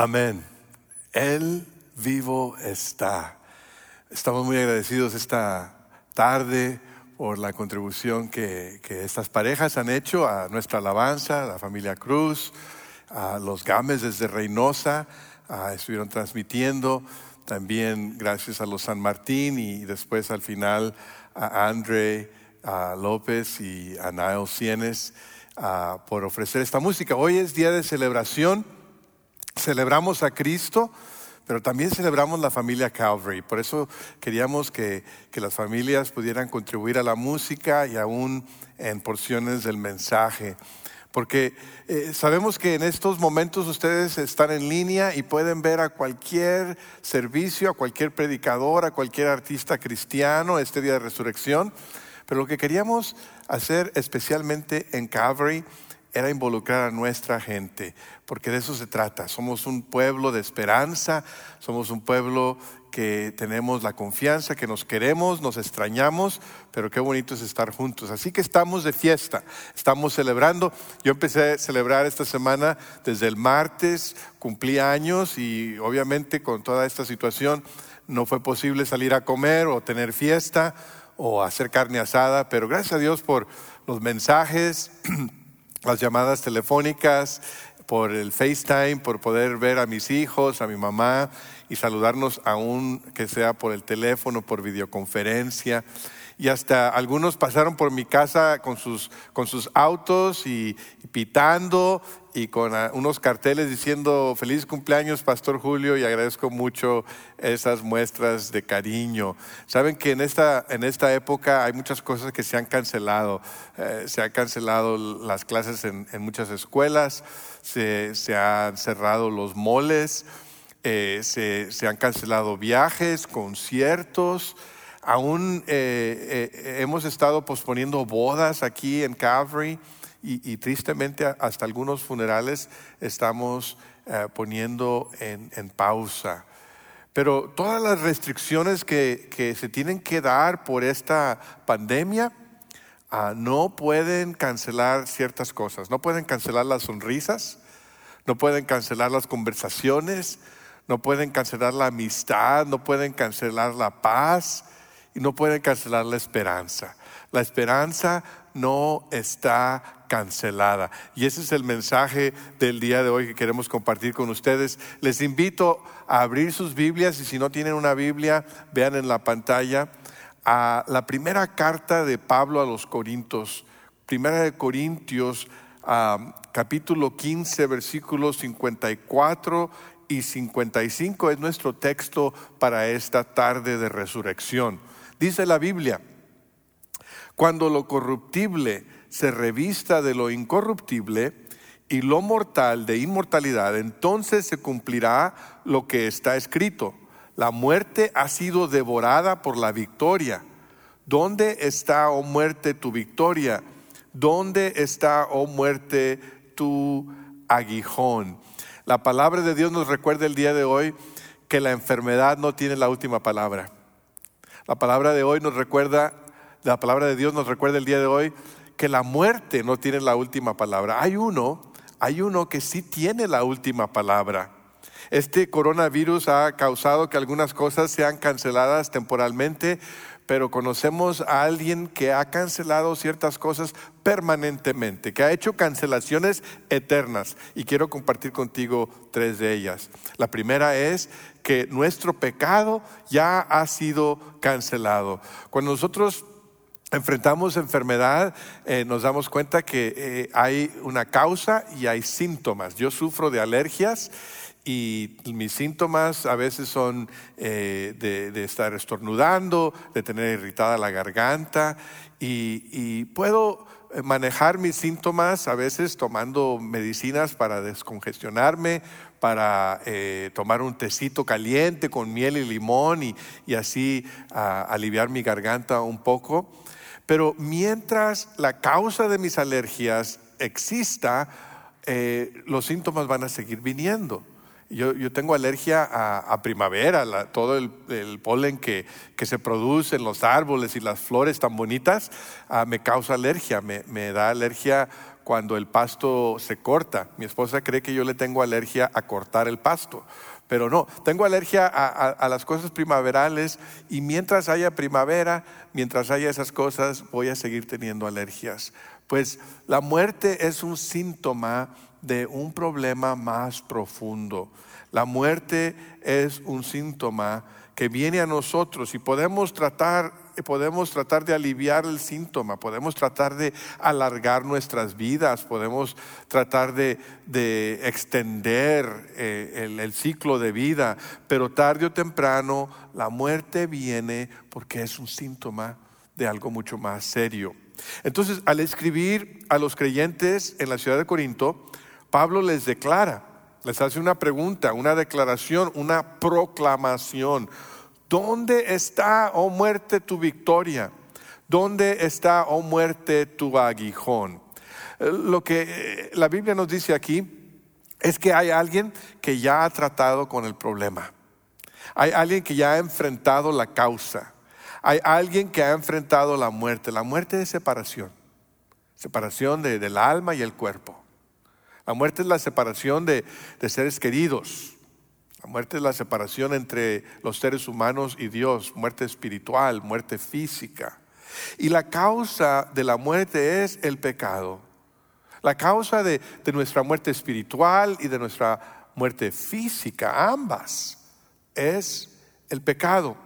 Amén. Él vivo está. Estamos muy agradecidos esta tarde por la contribución que, estas parejas han hecho a nuestra alabanza, a la familia Cruz, a los Games desde Reynosa, estuvieron transmitiendo. También gracias a los San Martín y después al final a André a López y a Nael Cienes por ofrecer esta música. Hoy es día de celebración celebramos a Cristo, pero también celebramos la familia Calvary. Por eso queríamos que, las familias pudieran contribuir a la música y aún en porciones del mensaje. Porque eh, sabemos que en estos momentos ustedes están en línea y pueden ver a cualquier servicio, a cualquier predicador, a cualquier artista cristiano este día de resurrección. Pero lo que queríamos hacer especialmente en Calvary era involucrar a nuestra gente, porque de eso se trata. Somos un pueblo de esperanza, somos un pueblo que tenemos la confianza, que nos queremos, nos extrañamos, pero qué bonito es estar juntos. Así que estamos de fiesta, estamos celebrando. Yo empecé a celebrar esta semana desde el martes, cumplí años y obviamente con toda esta situación no fue posible salir a comer o tener fiesta o hacer carne asada, pero gracias a Dios por los mensajes las llamadas telefónicas, por el FaceTime, por poder ver a mis hijos, a mi mamá y saludarnos aún que sea por el teléfono, por videoconferencia. Y hasta algunos pasaron por mi casa con sus, con sus autos y, pitando y con ah, unos carteles diciendo feliz cumpleaños Pastor Julio y agradezco mucho esas muestras de cariño. Saben que en esta, en esta época hay muchas cosas que se han cancelado. Eh, se han cancelado las clases en, muchas escuelas, se, se, han cerrado los moles, eh, se, se han cancelado viajes, conciertos. Aún eh, eh, hemos estado posponiendo bodas aquí en Calvary y, tristemente hasta algunos funerales estamos eh, poniendo en, pausa. Pero todas las restricciones que, se tienen que dar por esta pandemia ah, no pueden cancelar ciertas cosas. No pueden cancelar las sonrisas, no pueden cancelar las conversaciones, no pueden cancelar la amistad, no pueden cancelar la paz y no pueden cancelar la esperanza. La esperanza no está cancelada. Y ese es el mensaje del día de hoy que queremos compartir con ustedes. Les invito a abrir sus Biblias y si no tienen una Biblia, vean en la pantalla a la primera carta de Pablo a los Corintios. Primera de Corintios, capítulo 15, versículos 54 y 55 es nuestro texto para esta tarde de resurrección. Dice la Biblia, cuando lo corruptible se revista de lo incorruptible y lo mortal de inmortalidad, entonces se cumplirá lo que está escrito. La muerte ha sido devorada por la victoria. ¿Dónde está, oh muerte, tu victoria? ¿Dónde está, oh muerte, tu aguijón? La palabra de Dios nos recuerda el día de hoy que la enfermedad no tiene la última palabra. La palabra de hoy nos recuerda, la palabra de Dios nos recuerda el día de hoy que la muerte no tiene la última palabra. Hay uno, hay uno que sí tiene la última palabra. Este coronavirus ha causado que algunas cosas sean canceladas temporalmente, pero conocemos a alguien que ha cancelado ciertas cosas permanentemente, que ha hecho cancelaciones eternas. Y quiero compartir contigo tres de ellas. La primera es que nuestro pecado ya ha sido cancelado. Cuando nosotros enfrentamos enfermedad, eh, nos damos cuenta que eh, hay una causa y hay síntomas. Yo sufro de alergias y mis síntomas a veces son eh, de, estar estornudando, de tener irritada la garganta y, puedo manejar mis síntomas a veces tomando medicinas para descongestionarme, para tomar un tecito caliente con miel y limón y, así aliviar mi garganta un poco. Pero mientras la causa de mis alergias exista, eh, los síntomas van a seguir viniendo. Yo, tengo alergia a, primavera, todo el, polen que, se produce en los árboles y las flores tan bonitas ah, me causa alergia, me, da alergia cuando el pasto se corta. Mi esposa cree que yo le tengo alergia a cortar el pasto, pero no, tengo alergia a, las cosas primaverales y mientras haya primavera, mientras haya esas cosas, voy a seguir teniendo alergias. Pues la muerte es un síntoma de un problema más profundo. La muerte es un síntoma que viene a nosotros y podemos tratar, podemos tratar de aliviar el síntoma, podemos tratar de alargar nuestras vidas, podemos tratar de, extender eh, el, ciclo de vida, pero tarde o temprano la muerte viene porque es un síntoma de algo mucho más serio. Entonces, al escribir a los creyentes en la ciudad de Corinto, Pablo les declara, les hace una pregunta, una declaración, una proclamación. ¿Dónde está, oh muerte, tu victoria? ¿Dónde está, oh muerte, tu aguijón? Eh, lo que eh, la Biblia nos dice aquí es que hay alguien que ya ha tratado con el problema. Hay alguien que ya ha enfrentado la causa. Hay alguien que ha enfrentado la muerte. La muerte de separación. Separación del alma y el cuerpo. La muerte es la separación de, seres queridos. La muerte es la separación entre los seres humanos y Dios, muerte espiritual, muerte física. Y la causa de la muerte es el pecado. La causa de, de, nuestra muerte espiritual y de nuestra muerte física, ambas, es el pecado.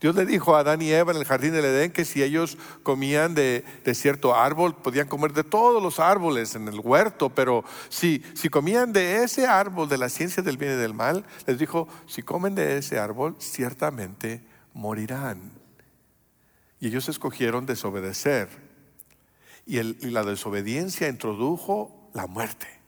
Dios le dijo a Adán y Eva en el jardín del Edén que si ellos comían de, cierto árbol, podían comer de todos los árboles en el huerto, pero si, si comían de ese árbol de la ciencia del bien y del mal, les dijo, si comen de ese árbol, ciertamente morirán. Y ellos escogieron desobedecer. y la desobediencia introdujo la muerte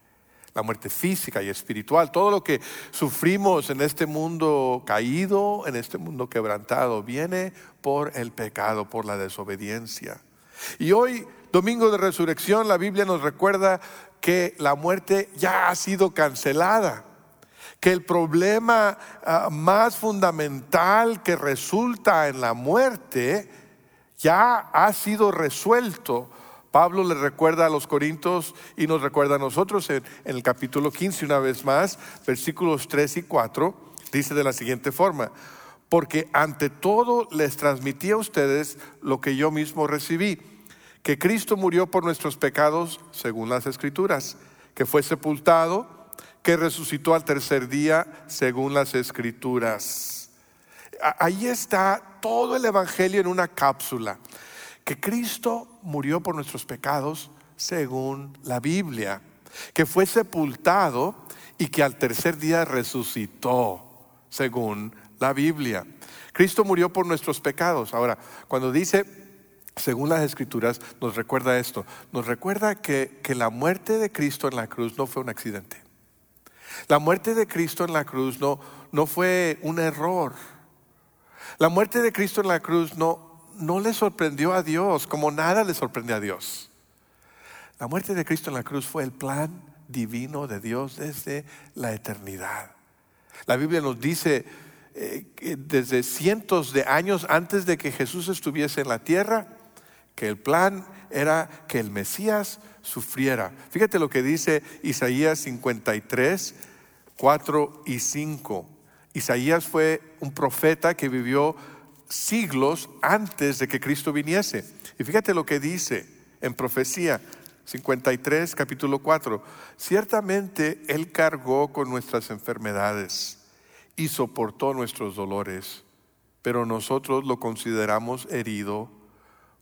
la muerte física y espiritual, todo lo que sufrimos en este mundo caído, en este mundo quebrantado, viene por el pecado, por la desobediencia. Y hoy, domingo de resurrección, la Biblia nos recuerda que la muerte ya ha sido cancelada, que el problema ah, más fundamental que resulta en la muerte ya ha sido resuelto Pablo le recuerda a los Corintios y nos recuerda a nosotros en, el capítulo 15 una vez más, versículos 3 y 4, dice de la siguiente forma, porque ante todo les transmití a ustedes lo que yo mismo recibí, que Cristo murió por nuestros pecados según las escrituras, que fue sepultado, que resucitó al tercer día según las escrituras. Ahí está todo el Evangelio en una cápsula que Cristo murió por nuestros pecados según la Biblia, que fue sepultado y que al tercer día resucitó según la Biblia. Cristo murió por nuestros pecados. Ahora, cuando dice según las escrituras, nos recuerda esto, nos recuerda que, que la muerte de Cristo en la cruz no fue un accidente. La muerte de Cristo en la cruz no, no fue un error. La muerte de Cristo en la cruz no, no le sorprendió a Dios como nada le sorprende a Dios. La muerte de Cristo en la cruz fue el plan divino de Dios desde la eternidad. La Biblia nos dice eh, que desde cientos de años antes de que Jesús estuviese en la tierra, que el plan era que el Mesías sufriera. Fíjate lo que dice Isaías 53, 4 y 5. Isaías fue un profeta que vivió siglos antes de que Cristo viniese. Y fíjate lo que dice en profecía 53, capítulo 4. Ciertamente Él cargó con nuestras enfermedades y soportó nuestros dolores, pero nosotros lo consideramos herido,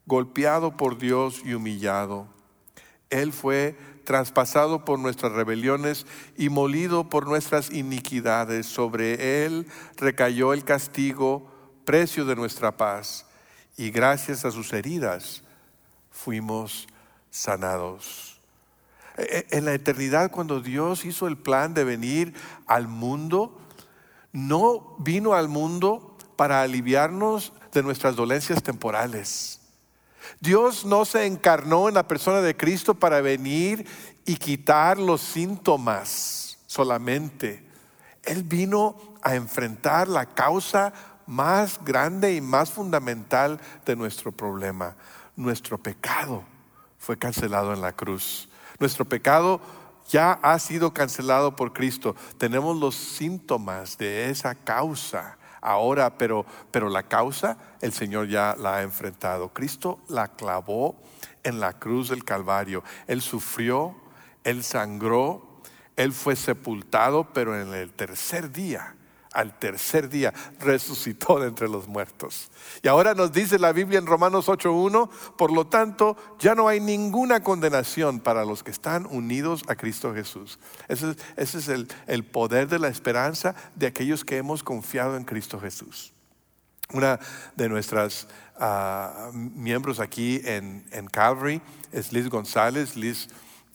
golpeado por Dios y humillado. Él fue traspasado por nuestras rebeliones y molido por nuestras iniquidades. Sobre Él recayó el castigo precio de nuestra paz y gracias a sus heridas fuimos sanados. E, e, en la eternidad, cuando Dios hizo el plan de venir al mundo, no vino al mundo para aliviarnos de nuestras dolencias temporales. Dios no se encarnó en la persona de Cristo para venir y quitar los síntomas solamente. Él vino a enfrentar la causa más grande y más fundamental de nuestro problema. Nuestro pecado fue cancelado en la cruz. Nuestro pecado ya ha sido cancelado por Cristo. Tenemos los síntomas de esa causa ahora, pero, pero la causa el Señor ya la ha enfrentado. Cristo la clavó en la cruz del Calvario. Él sufrió, Él sangró, Él fue sepultado, pero en el tercer día al tercer día resucitó de entre los muertos. Y ahora nos dice la Biblia en Romanos 8.1, por lo tanto, ya no hay ninguna condenación para los que están unidos a Cristo Jesús. Ese es, el, poder de la esperanza de aquellos que hemos confiado en Cristo Jesús. Una de nuestras ah, miembros aquí en, Calvary es Liz González. Liz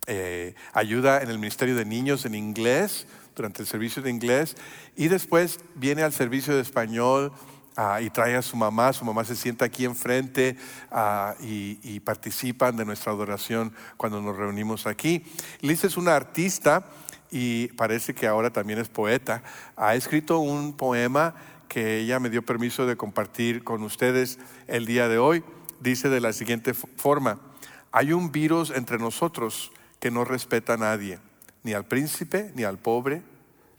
eh, ayuda en el Ministerio de Niños en inglés durante el servicio de inglés y después viene al servicio de español ah, y trae a su mamá, su mamá se sienta aquí enfrente uh, y, participan de nuestra adoración cuando nos reunimos aquí. Liz es una artista y parece que ahora también es poeta. Ha escrito un poema que ella me dio permiso de compartir con ustedes el día de hoy. Dice de la siguiente forma, hay un virus entre nosotros que no respeta a nadie ni al príncipe, ni al pobre,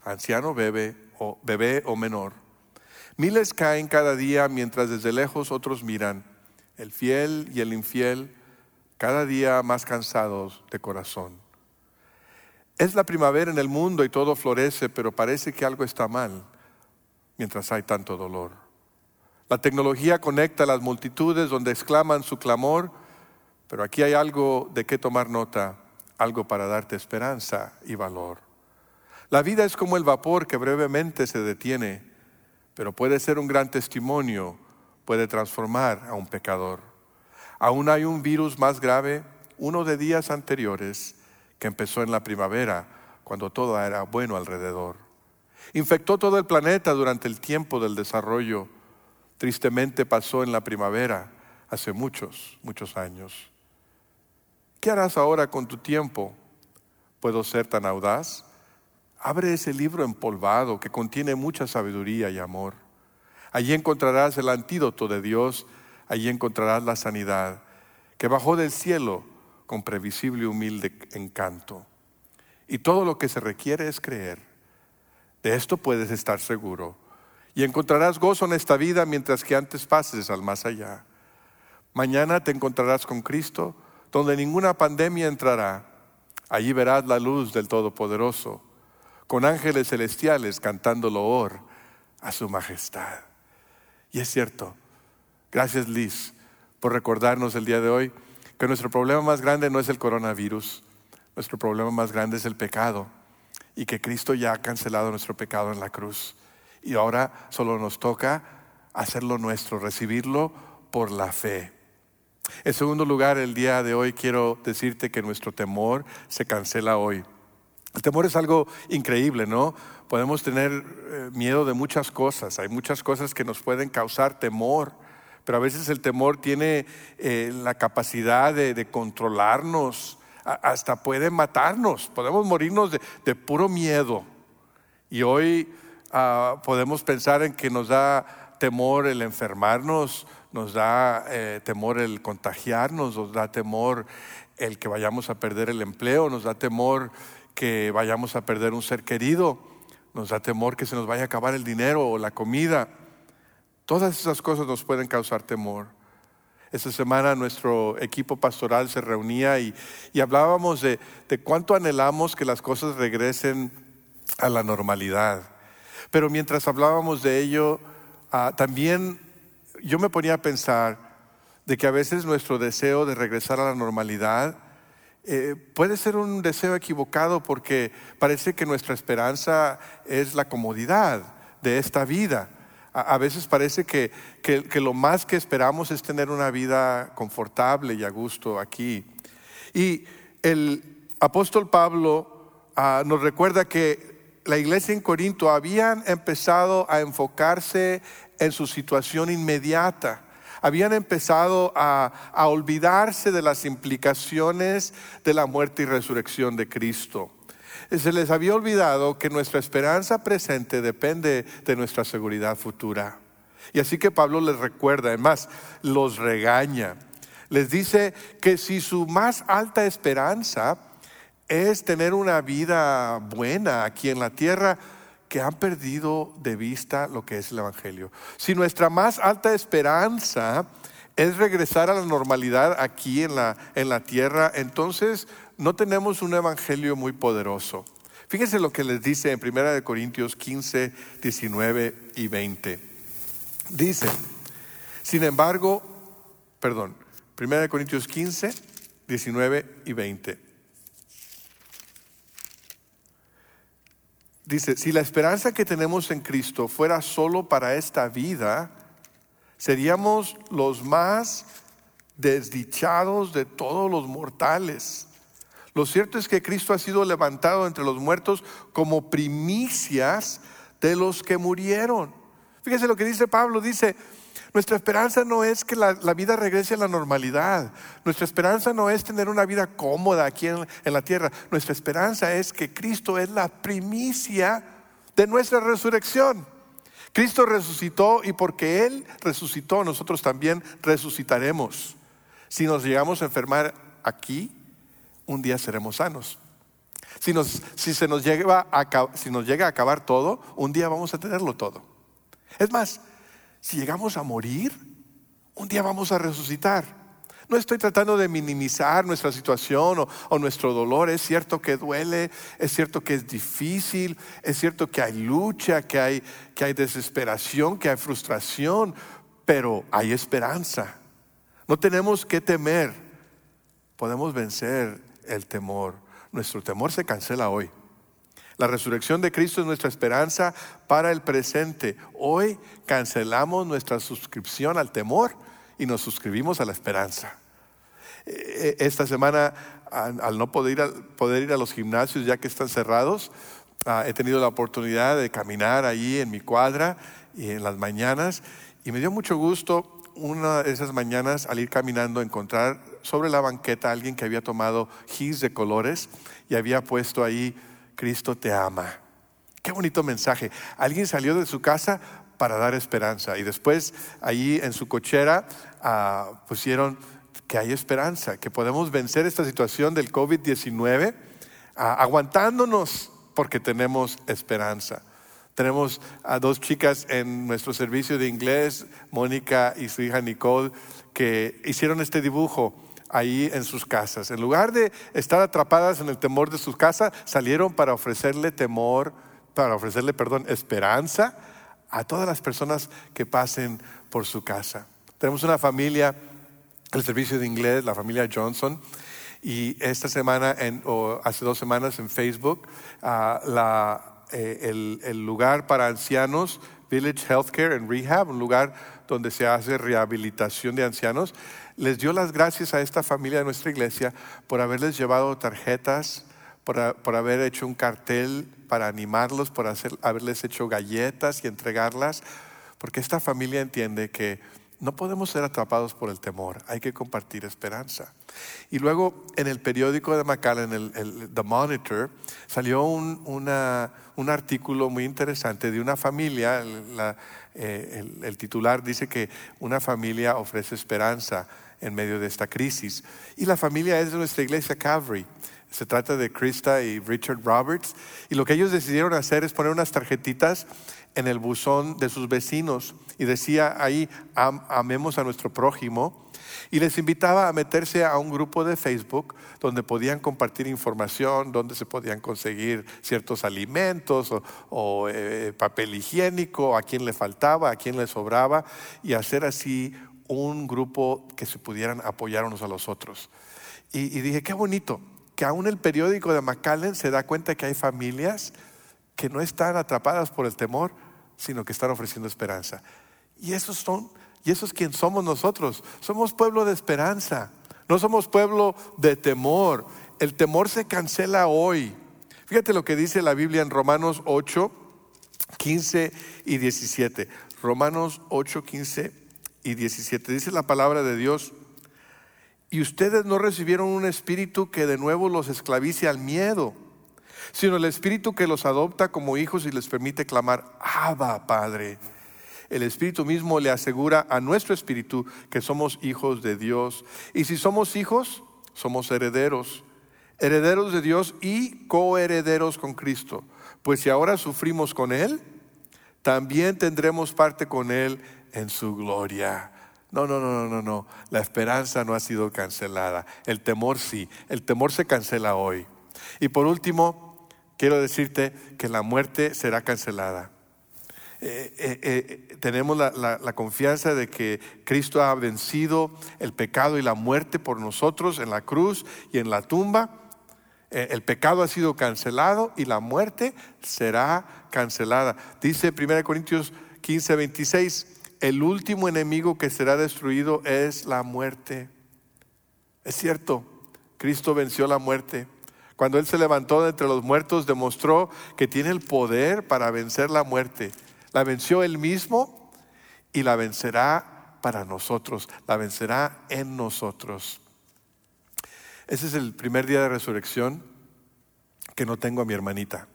anciano, bebé o, bebé o menor. Miles caen cada día mientras desde lejos otros miran, el fiel y el infiel, cada día más cansados de corazón. Es la primavera en el mundo y todo florece, pero parece que algo está mal mientras hay tanto dolor. La tecnología conecta a las multitudes donde exclaman su clamor, pero aquí hay algo de qué tomar nota algo para darte esperanza y valor. La vida es como el vapor que brevemente se detiene, pero puede ser un gran testimonio, puede transformar a un pecador. Aún hay un virus más grave, uno de días anteriores, que empezó en la primavera, cuando todo era bueno alrededor. Infectó todo el planeta durante el tiempo del desarrollo. Tristemente pasó en la primavera, hace muchos, muchos años. ¿Qué harás ahora con tu tiempo? ¿Puedo ser tan audaz? Abre ese libro empolvado que contiene mucha sabiduría y amor. Allí encontrarás el antídoto de Dios, allí encontrarás la sanidad que bajó del cielo con previsible y humilde encanto. Y todo lo que se requiere es creer. De esto puedes estar seguro. Y encontrarás gozo en esta vida mientras que antes pases al más allá. Mañana te encontrarás con Cristo donde ninguna pandemia entrará. Allí verás la luz del Todopoderoso, con ángeles celestiales cantando loor a su majestad. Y es cierto, gracias Liz por recordarnos el día de hoy que nuestro problema más grande no es el coronavirus, nuestro problema más grande es el pecado y que Cristo ya ha cancelado nuestro pecado en la cruz. Y ahora solo nos toca hacerlo nuestro, recibirlo por la fe. En segundo lugar, el día de hoy quiero decirte que nuestro temor se cancela hoy. El temor es algo increíble, ¿no? Podemos tener eh, miedo de muchas cosas, hay muchas cosas que nos pueden causar temor, pero a veces el temor tiene eh, la capacidad de, controlarnos, hasta puede matarnos, podemos morirnos de, puro miedo. Y hoy ah, podemos pensar en que nos da temor el enfermarnos nos da eh, temor el contagiarnos, nos da temor el que vayamos a perder el empleo, nos da temor que vayamos a perder un ser querido, nos da temor que se nos vaya a acabar el dinero o la comida. Todas esas cosas nos pueden causar temor. Esta semana nuestro equipo pastoral se reunía y, hablábamos de, cuánto anhelamos que las cosas regresen a la normalidad. Pero mientras hablábamos de ello, ah, también yo me ponía a pensar de que a veces nuestro deseo de regresar a la normalidad eh, puede ser un deseo equivocado porque parece que nuestra esperanza es la comodidad de esta vida. A, veces parece que, lo más que esperamos es tener una vida confortable y a gusto aquí. Y el apóstol Pablo ah, nos recuerda que la iglesia en Corinto habían empezado a enfocarse en su situación inmediata. Habían empezado a, olvidarse de las implicaciones de la muerte y resurrección de Cristo. Se les había olvidado que nuestra esperanza presente depende de nuestra seguridad futura. Y así que Pablo les recuerda, además, los regaña. Les dice que si su más alta esperanza es tener una vida buena aquí en la tierra que han perdido de vista lo que es el Evangelio. Si nuestra más alta esperanza es regresar a la normalidad aquí en la, en la tierra, entonces no tenemos un Evangelio muy poderoso. Fíjense lo que les dice en 1 Corintios 15, 19 y 20. Dice, sin embargo, perdón, 1 Corintios 15, 19 y 20. Dice, si la esperanza que tenemos en Cristo fuera solo para esta vida, seríamos los más desdichados de todos los mortales. Lo cierto es que Cristo ha sido levantado entre los muertos como primicias de los que murieron. Fíjese lo que dice Pablo, dice, nuestra esperanza no es que la, vida regrese a la normalidad. Nuestra esperanza no es tener una vida cómoda aquí en, la tierra. Nuestra esperanza es que Cristo es la primicia de nuestra resurrección. Cristo resucitó y porque Él resucitó, nosotros también resucitaremos. Si nos llegamos a enfermar aquí, un día seremos sanos. Si, nos, si se nos si nos llega a acabar todo, un día vamos a tenerlo todo. Es más, si llegamos a morir, un día vamos a resucitar. No estoy tratando de minimizar nuestra situación o, nuestro dolor. Es cierto que duele, es cierto que es difícil, es cierto que hay lucha, que hay, desesperación, que hay frustración, pero hay esperanza. No tenemos que temer. Podemos vencer el temor. Nuestro temor se cancela hoy. La resurrección de Cristo es nuestra esperanza para el presente. Hoy cancelamos nuestra suscripción al temor y nos suscribimos a la esperanza. Eh, esta semana, al no poder ir a, poder ir a los gimnasios ya que están cerrados, ah, he tenido la oportunidad de caminar ahí en mi cuadra y en las mañanas y me dio mucho gusto una de esas mañanas al ir caminando encontrar sobre la banqueta a alguien que había tomado gis de colores y había puesto ahí Cristo te ama. Qué bonito mensaje. Alguien salió de su casa para dar esperanza y después allí en su cochera ah, pusieron que hay esperanza, que podemos vencer esta situación del COVID-19 ah, aguantándonos porque tenemos esperanza. Tenemos a dos chicas en nuestro servicio de inglés, Mónica y su hija Nicole, que hicieron este dibujo ahí en sus casas. En lugar de estar atrapadas en el temor de sus casas, salieron para ofrecerle temor, para ofrecerle, perdón, esperanza a todas las personas que pasen por su casa. Tenemos una familia, el servicio de inglés, la familia Johnson, y esta semana, o hace dos semanas en Facebook, ah, eh, el, el lugar para ancianos, Village Healthcare and Rehab, un lugar donde se hace rehabilitación de ancianos, les dio las gracias a esta familia de nuestra iglesia por haberles llevado tarjetas, por, haber hecho un cartel para animarlos, por haberles hecho galletas y entregarlas, porque esta familia entiende que no podemos ser atrapados por el temor, hay que compartir esperanza. Y luego en el periódico de McAllen, el, el The Monitor, salió un, un, artículo muy interesante de una familia, eh, el, titular dice que una familia ofrece esperanza en medio de esta crisis. Y la familia es de nuestra iglesia Calvary. Se trata de Krista y Richard Roberts. Y lo que ellos decidieron hacer es poner unas tarjetitas en el buzón de sus vecinos. Y decía ahí, amemos a nuestro prójimo. Y les invitaba a meterse a un grupo de Facebook donde podían compartir información, donde se podían conseguir ciertos alimentos o, eh, papel higiénico, a quién le faltaba, a quién le sobraba, y hacer así un grupo que se pudieran apoyar unos a los otros. Y, dije, qué bonito, que aún el periódico de McAllen se da cuenta que hay familias que no están atrapadas por el temor, sino que están ofreciendo esperanza. Y esos son, y eso es quien somos nosotros. Somos pueblo de esperanza. No somos pueblo de temor. El temor se cancela hoy. Fíjate lo que dice la Biblia en Romanos 8, 15 y 17. Romanos 8, 15 y 17. Dice la palabra de Dios, y ustedes no recibieron un espíritu que de nuevo los esclavice al miedo, sino el espíritu que los adopta como hijos y les permite clamar, Abba, Padre. El espíritu mismo le asegura a nuestro espíritu que somos hijos de Dios. Y si somos hijos, somos herederos herederos de Dios y coherederos con Cristo. Pues si ahora sufrimos con Él, también tendremos parte con Él en su gloria. No, no, no, no, no, La esperanza no ha sido cancelada. El temor sí. El temor se cancela hoy. Y por último, quiero decirte que la muerte será cancelada. Eh, eh, eh, tenemos la, confianza de que Cristo ha vencido el pecado y la muerte por nosotros en la cruz y en la tumba. el pecado ha sido cancelado y la muerte será cancelada. Dice 1 Corintios 15, 26, el último enemigo que será destruido es la muerte. Es cierto, Cristo venció la muerte. Cuando Él se levantó de entre los muertos, demostró que tiene el poder para vencer la muerte. La venció él mismo y la vencerá para nosotros, la vencerá en nosotros. Ese es el primer día de resurrección que no tengo a mi hermanita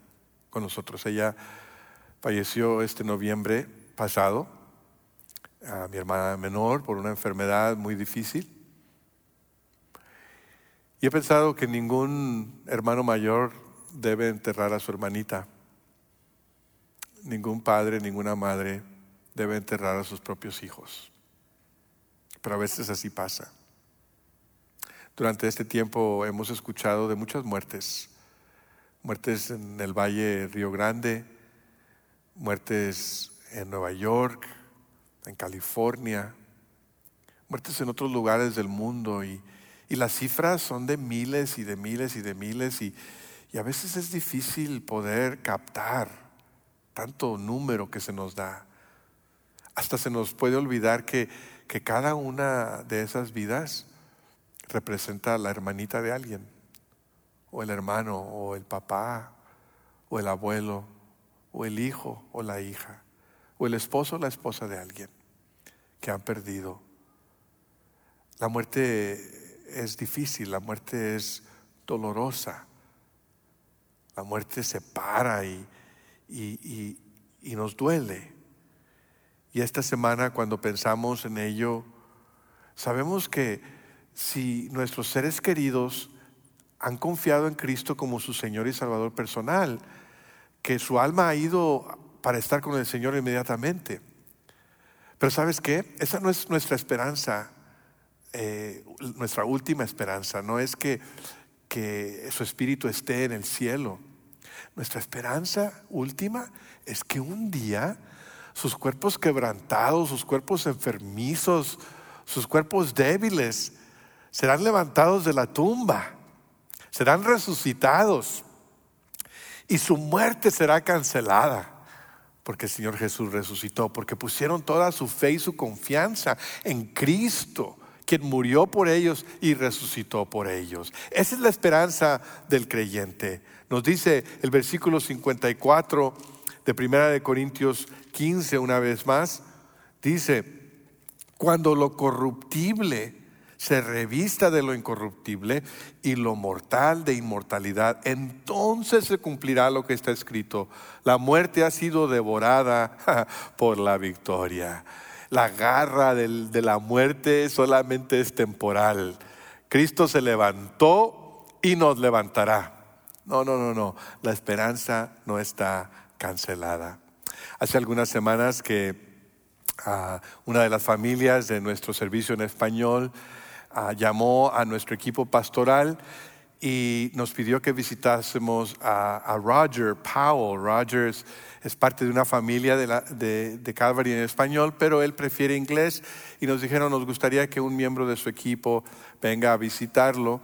con nosotros. Ella falleció este noviembre pasado, a mi hermana menor, por una enfermedad muy difícil. He pensado que ningún hermano mayor debe enterrar a su hermanita ningún padre, ninguna madre debe enterrar a sus propios hijos. Pero a veces así pasa. Durante este tiempo hemos escuchado de muchas muertes. Muertes en el Valle Río Grande, muertes en Nueva York, en California, muertes en otros lugares del mundo y, las cifras son de miles y de miles y de miles y, y a veces es difícil poder captar tanto número que se nos da. Hasta se nos puede olvidar que, que cada una de esas vidas representa a la hermanita de alguien, o el hermano, o el papá, o el abuelo, o el hijo, o la hija, o el esposo o la esposa de alguien que han perdido. La muerte es difícil, la muerte es dolorosa, la muerte separa y, y, nos duele. Y esta semana cuando pensamos en ello, sabemos que si nuestros seres queridos han confiado en Cristo como su Señor y Salvador personal, que su alma ha ido para estar con el Señor inmediatamente. Pero sabes qué? Esa no es nuestra esperanza, eh, nuestra última esperanza, no es que, que su espíritu esté en el cielo. Nuestra esperanza última es que un día sus cuerpos quebrantados, sus cuerpos enfermizos, sus cuerpos débiles, serán levantados de la tumba, serán resucitados y su muerte será cancelada. Porque el Señor Jesús resucitó, porque pusieron toda su fe y su confianza en Cristo quien murió por ellos y resucitó por ellos. Esa es la esperanza del creyente. Nos dice el versículo 54 de Primera de Corintios 15 una vez más, dice, cuando lo corruptible se revista de lo incorruptible y lo mortal de inmortalidad, entonces se cumplirá lo que está escrito. La muerte ha sido devorada por la victoria la garra de la muerte solamente es temporal. Cristo se levantó y nos levantará. No, no, no, no. La esperanza no está cancelada. Hace algunas semanas que ah, una de las familias de nuestro servicio en español ah, llamó a nuestro equipo pastoral y nos pidió que visitásemos a, Roger Powell. Roger es, parte de una familia de, de, Calvary en español, pero él prefiere inglés y nos dijeron, nos gustaría que un miembro de su equipo venga a visitarlo.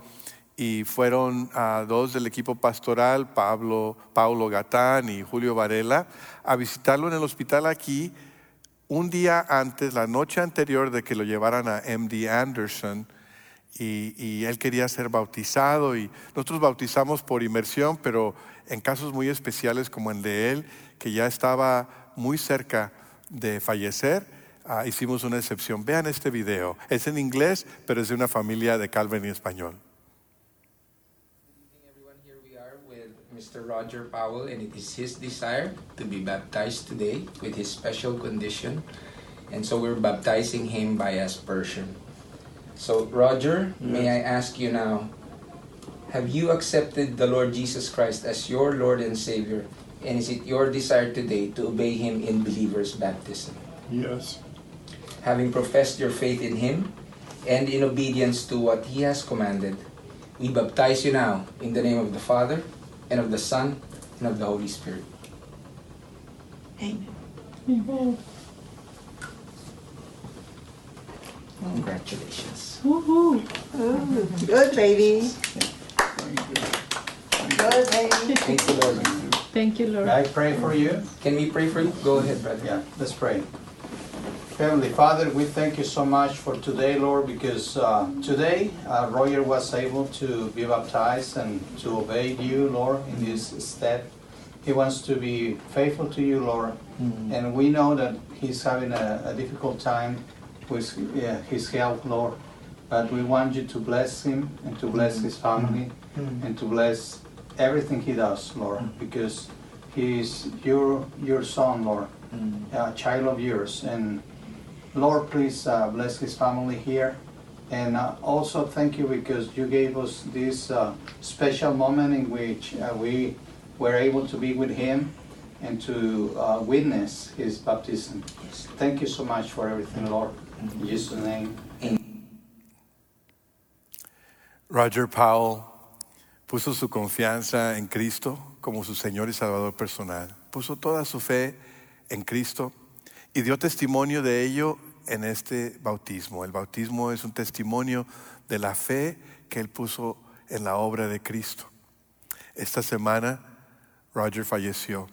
Y fueron dos del equipo pastoral, Pablo, Paulo Gatán y Julio Varela, a visitarlo en el hospital aquí un día antes, la noche anterior de que lo llevaran a MD Anderson y, él quería ser bautizado y nosotros bautizamos por inmersión, pero en casos muy especiales como el de él, que ya estaba muy cerca de fallecer, ah, hicimos una excepción. Vean este video, es en inglés, pero es de una familia de Calvin y español. Mr. Roger Powell, and it is his desire to be baptized today with his special condition. And so we're baptizing him by aspersion. So, Roger, may I ask you now, Have you accepted the Lord Jesus Christ as your Lord and Savior? And is it your desire today to obey Him in believer's baptism? Yes. Having professed your faith in Him and in obedience to what He has commanded, we baptize you now in the name of the Father, and of the Son, and of the Holy Spirit. Amen. Congratulations. Woohoo. Ooh, good baby. Thank you. Good baby. Thank you, Lord. Thank you, Lord. May I pray for you? Can we pray for you? Go ahead, brother. Yeah, let's pray. Heavenly Father, we thank you so much for today, Lord, because uh, today uh, Roger was able to be baptized and to obey you, Lord, in this step. He wants to be faithful to you, Lord, and we know that he's having a, a difficult time with yeah, his health, Lord. But we want you to bless him and to bless his family and to bless everything he does, Lord, because he is your your son, Lord, a child of yours. And Lord, please uh, bless his family here. And uh, also thank you because you gave us this uh, special moment in which uh, we were able to be with him and to uh, witness his baptism. Thank you so much for everything, Lord. Roger Powell puso su confianza en Cristo como su Señor y Salvador personal. Puso toda su fe en Cristo y dio testimonio de ello en este bautismo. El bautismo es un testimonio de la fe que él puso en la obra de Cristo. Esta semana Roger falleció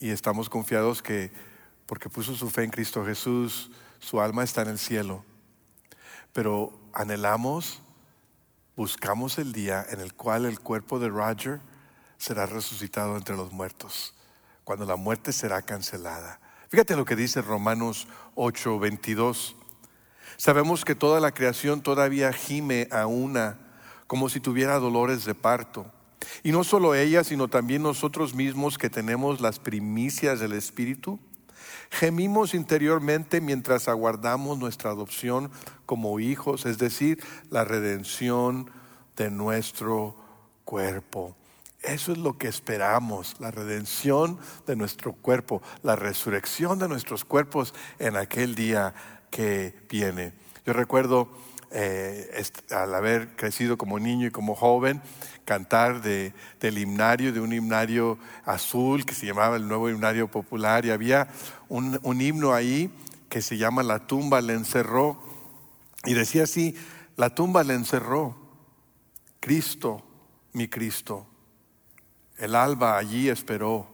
y estamos confiados que porque puso su fe en Cristo Jesús, su alma está en el cielo. Pero anhelamos buscamos el día en el cual el cuerpo de Roger será resucitado entre los muertos, cuando la muerte será cancelada. Fíjate lo que dice Romanos 8, 22. Sabemos que toda la creación todavía gime a una, como si tuviera dolores de parto. Y no solo ella, sino también nosotros mismos que tenemos las primicias del Espíritu. Gemimos interiormente mientras aguardamos nuestra adopción como hijos, es decir, la redención de nuestro cuerpo. Eso es lo que esperamos, la redención de nuestro cuerpo, la resurrección de nuestros cuerpos en aquel día que viene. Yo recuerdo eh, al haber crecido como niño y como joven, cantar de, del himnario, de un himnario azul que se llamaba el nuevo himnario popular, y había un, un himno ahí que se llama La tumba le encerró, y decía así, la tumba le encerró, Cristo, mi Cristo, el alba allí esperó,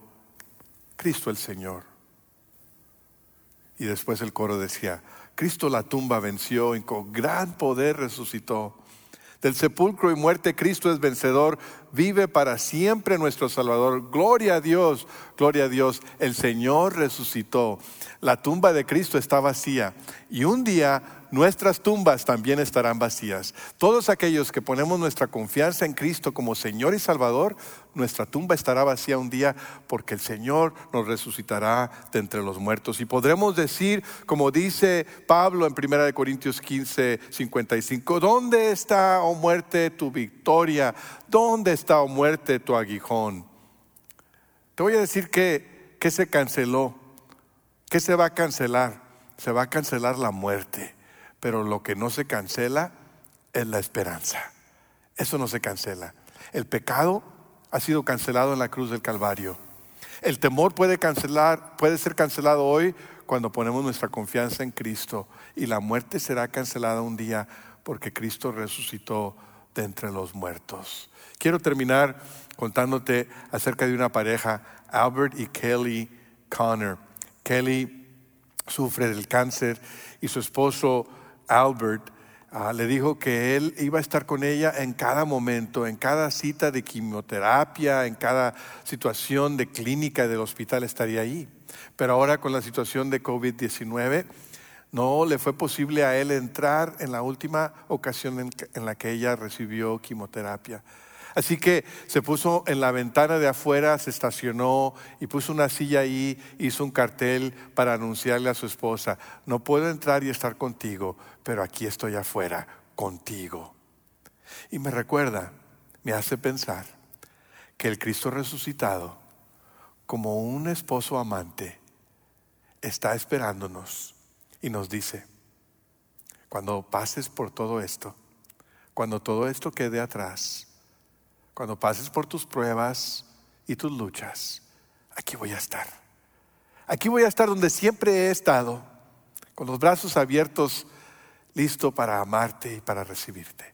Cristo el Señor. Y después el coro decía, Cristo la tumba venció y con gran poder resucitó. Del sepulcro y muerte Cristo es vencedor, vive para siempre nuestro Salvador. Gloria a Dios, gloria a Dios. El Señor resucitó. La tumba de Cristo está vacía y un día nuestras tumbas también estarán vacías. Todos aquellos que ponemos nuestra confianza en Cristo como Señor y Salvador, nuestra tumba estará vacía un día porque el Señor nos resucitará de entre los muertos. Y podremos decir, como dice Pablo en 1 Corintios 15, 55, ¿dónde está, oh muerte, tu victoria? ¿Dónde está, oh muerte, tu aguijón? Te voy a decir que, se canceló. ¿Qué se va a cancelar? Se va a cancelar la muerte pero lo que no se cancela es la esperanza. Eso no se cancela. El pecado ha sido cancelado en la cruz del Calvario. El temor puede cancelar, puede ser cancelado hoy cuando ponemos nuestra confianza en Cristo y la muerte será cancelada un día porque Cristo resucitó de entre los muertos. Quiero terminar contándote acerca de una pareja, Albert y Kelly Connor. Kelly sufre del cáncer y su esposo Albert uh, le dijo que él iba a estar con ella en cada momento, en cada cita de quimioterapia, en cada situación de clínica del hospital estaría ahí. Pero ahora con la situación de COVID-19, no le fue posible a él entrar en la última ocasión en la que ella recibió quimioterapia. Así que se puso en la ventana de afuera, se estacionó y puso una silla ahí, hizo un cartel para anunciarle a su esposa, no puedo entrar y estar contigo, pero aquí estoy afuera, contigo. Y me recuerda me hace pensar que el Cristo resucitado, como un esposo amante, está esperándonos y nos dice, cuando pases por todo esto, cuando todo esto quede atrás, cuando pases por tus pruebas y tus luchas, aquí voy a estar. Aquí voy a estar donde siempre he estado, con los brazos abiertos, listo para amarte y para recibirte.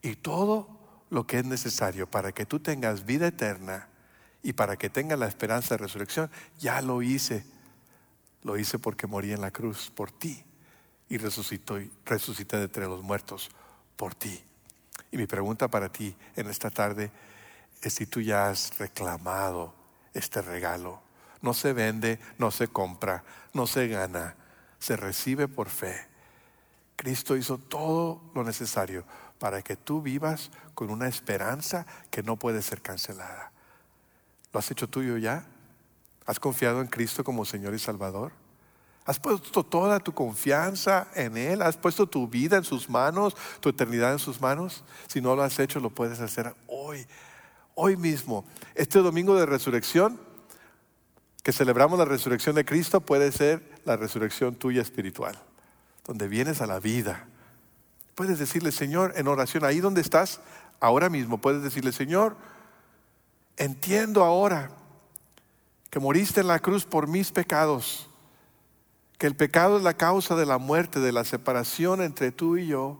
Y todo lo que es necesario para que tú tengas vida eterna y para que tengas la esperanza de resurrección, ya lo hice. Lo hice porque morí en la cruz por ti y resucité de entre los muertos por ti. Y mi pregunta para ti en esta tarde es si tú ya has reclamado este regalo. No se vende, no se compra, no se gana, se recibe por fe. Cristo hizo todo lo necesario para que tú vivas con una esperanza que no puede ser cancelada. ¿Lo has hecho tuyo ya? ¿Has confiado en Cristo como Señor y Salvador? ¿Has puesto toda tu confianza en Él? ¿Has puesto tu vida en sus manos, tu eternidad en sus manos? Si no lo has hecho, lo puedes hacer hoy, hoy mismo. Este domingo de resurrección, que celebramos la resurrección de Cristo, puede ser la resurrección tuya espiritual, donde vienes a la vida. Puedes decirle, Señor, en oración, ahí donde estás, ahora mismo, puedes decirle, Señor, entiendo ahora que moriste en la cruz por mis pecados que el pecado es la causa de la muerte, de la separación entre tú y yo,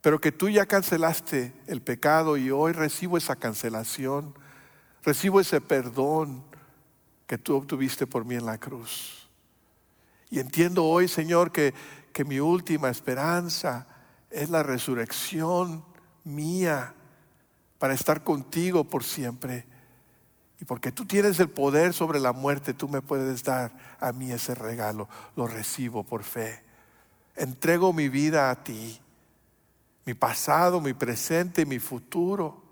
pero que tú ya cancelaste el pecado y hoy recibo esa cancelación, recibo ese perdón que tú obtuviste por mí en la cruz. Y entiendo hoy, Señor, que, que mi última esperanza es la resurrección mía para estar contigo por siempre. Y porque tú tienes el poder sobre la muerte, tú me puedes dar a mí ese regalo. Lo recibo por fe. Entrego mi vida a ti. Mi pasado, mi presente y mi futuro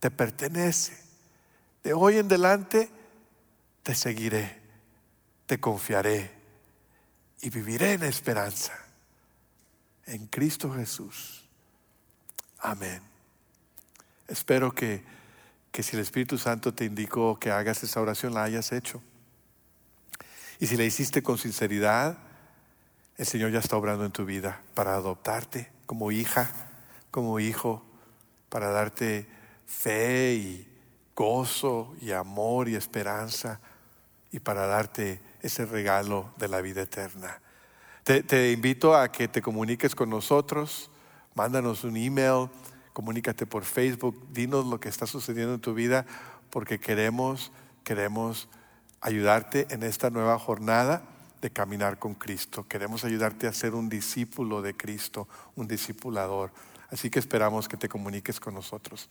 te pertenece. De hoy en adelante te seguiré, te confiaré y viviré en esperanza. En Cristo Jesús. Amén. Espero que que si el Espíritu Santo te indicó que hagas esa oración, la hayas hecho. Y si la hiciste con sinceridad, el Señor ya está obrando en tu vida para adoptarte como hija, como hijo, para darte fe y gozo y amor y esperanza y para darte ese regalo de la vida eterna. Te, invito a que te comuniques con nosotros, mándanos un email comunícate por Facebook, dinos lo que está sucediendo en tu vida, porque queremos, queremos ayudarte en esta nueva jornada de caminar con Cristo. Queremos ayudarte a ser un discípulo de Cristo, un discipulador. Así que esperamos que te comuniques con nosotros.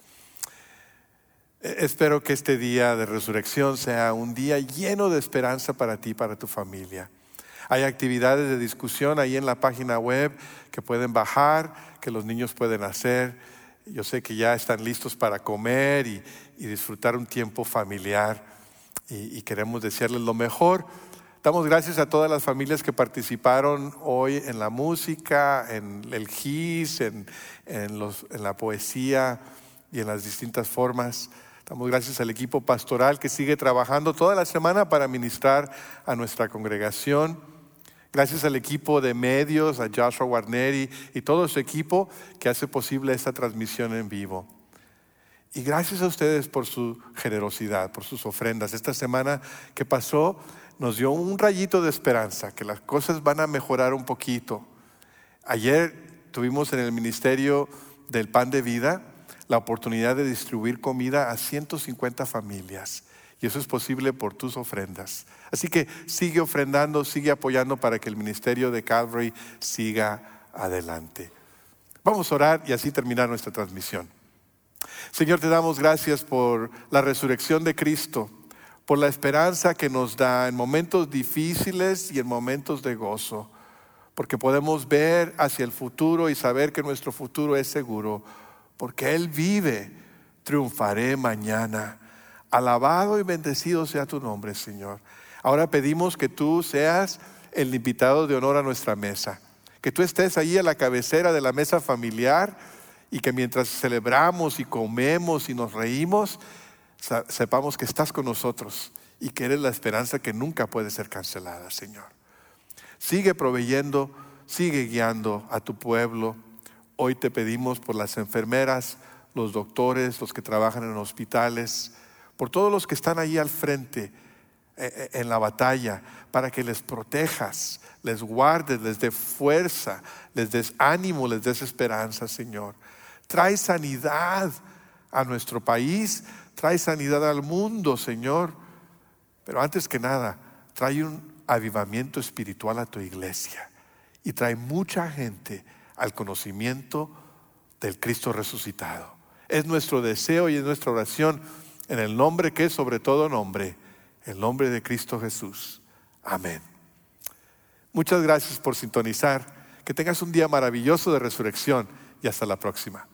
E, espero que este día de resurrección sea un día lleno de esperanza para ti y para tu familia. Hay actividades de discusión ahí en la página web que pueden bajar, que los niños pueden hacer. Yo sé que ya están listos para comer y, disfrutar un tiempo familiar y, queremos desearles lo mejor. Damos gracias a todas las familias que participaron hoy en la música, en el GIS, en, en la poesía y en las distintas formas. Damos gracias al equipo pastoral que sigue trabajando toda la semana para ministrar a nuestra congregación. Gracias al equipo de medios, a Joshua Warneri y todo su equipo que hace posible esta transmisión en vivo. Y gracias a ustedes por su generosidad, por sus ofrendas. Esta semana que pasó nos dio un rayito de esperanza, que las cosas van a mejorar un poquito. Ayer tuvimos en el Ministerio del Pan de Vida la oportunidad de distribuir comida a 150 familias. Y eso es posible por tus ofrendas. Así que sigue ofrendando, sigue apoyando para que el ministerio de Calvary siga adelante. Vamos a orar y así terminar nuestra transmisión. Señor, te damos gracias por la resurrección de Cristo, por la esperanza que nos da en momentos difíciles y en momentos de gozo, porque podemos ver hacia el futuro y saber que nuestro futuro es seguro, porque Él vive, triunfaré mañana. Alabado y bendecido sea tu nombre, Señor. Ahora pedimos que tú seas el invitado de honor a nuestra mesa, que tú estés ahí a la cabecera de la mesa familiar y que mientras celebramos y comemos y nos reímos, sepamos que estás con nosotros y que eres la esperanza que nunca puede ser cancelada, Señor. Sigue proveyendo, sigue guiando a tu pueblo. Hoy te pedimos por las enfermeras, los doctores, los que trabajan en hospitales, por todos los que están ahí al frente eh, eh, en la batalla, para que les protejas, les guardes, les dé fuerza, les des ánimo, les des esperanza, Señor. Trae sanidad a nuestro país, trae sanidad al mundo, Señor. Pero antes que nada, trae un avivamiento espiritual a tu iglesia y trae mucha gente al conocimiento del Cristo resucitado. Es nuestro deseo y es nuestra oración en el nombre que es sobre todo nombre, el nombre de Cristo Jesús. Amén. Muchas gracias por sintonizar. Que tengas un día maravilloso de resurrección y hasta la próxima.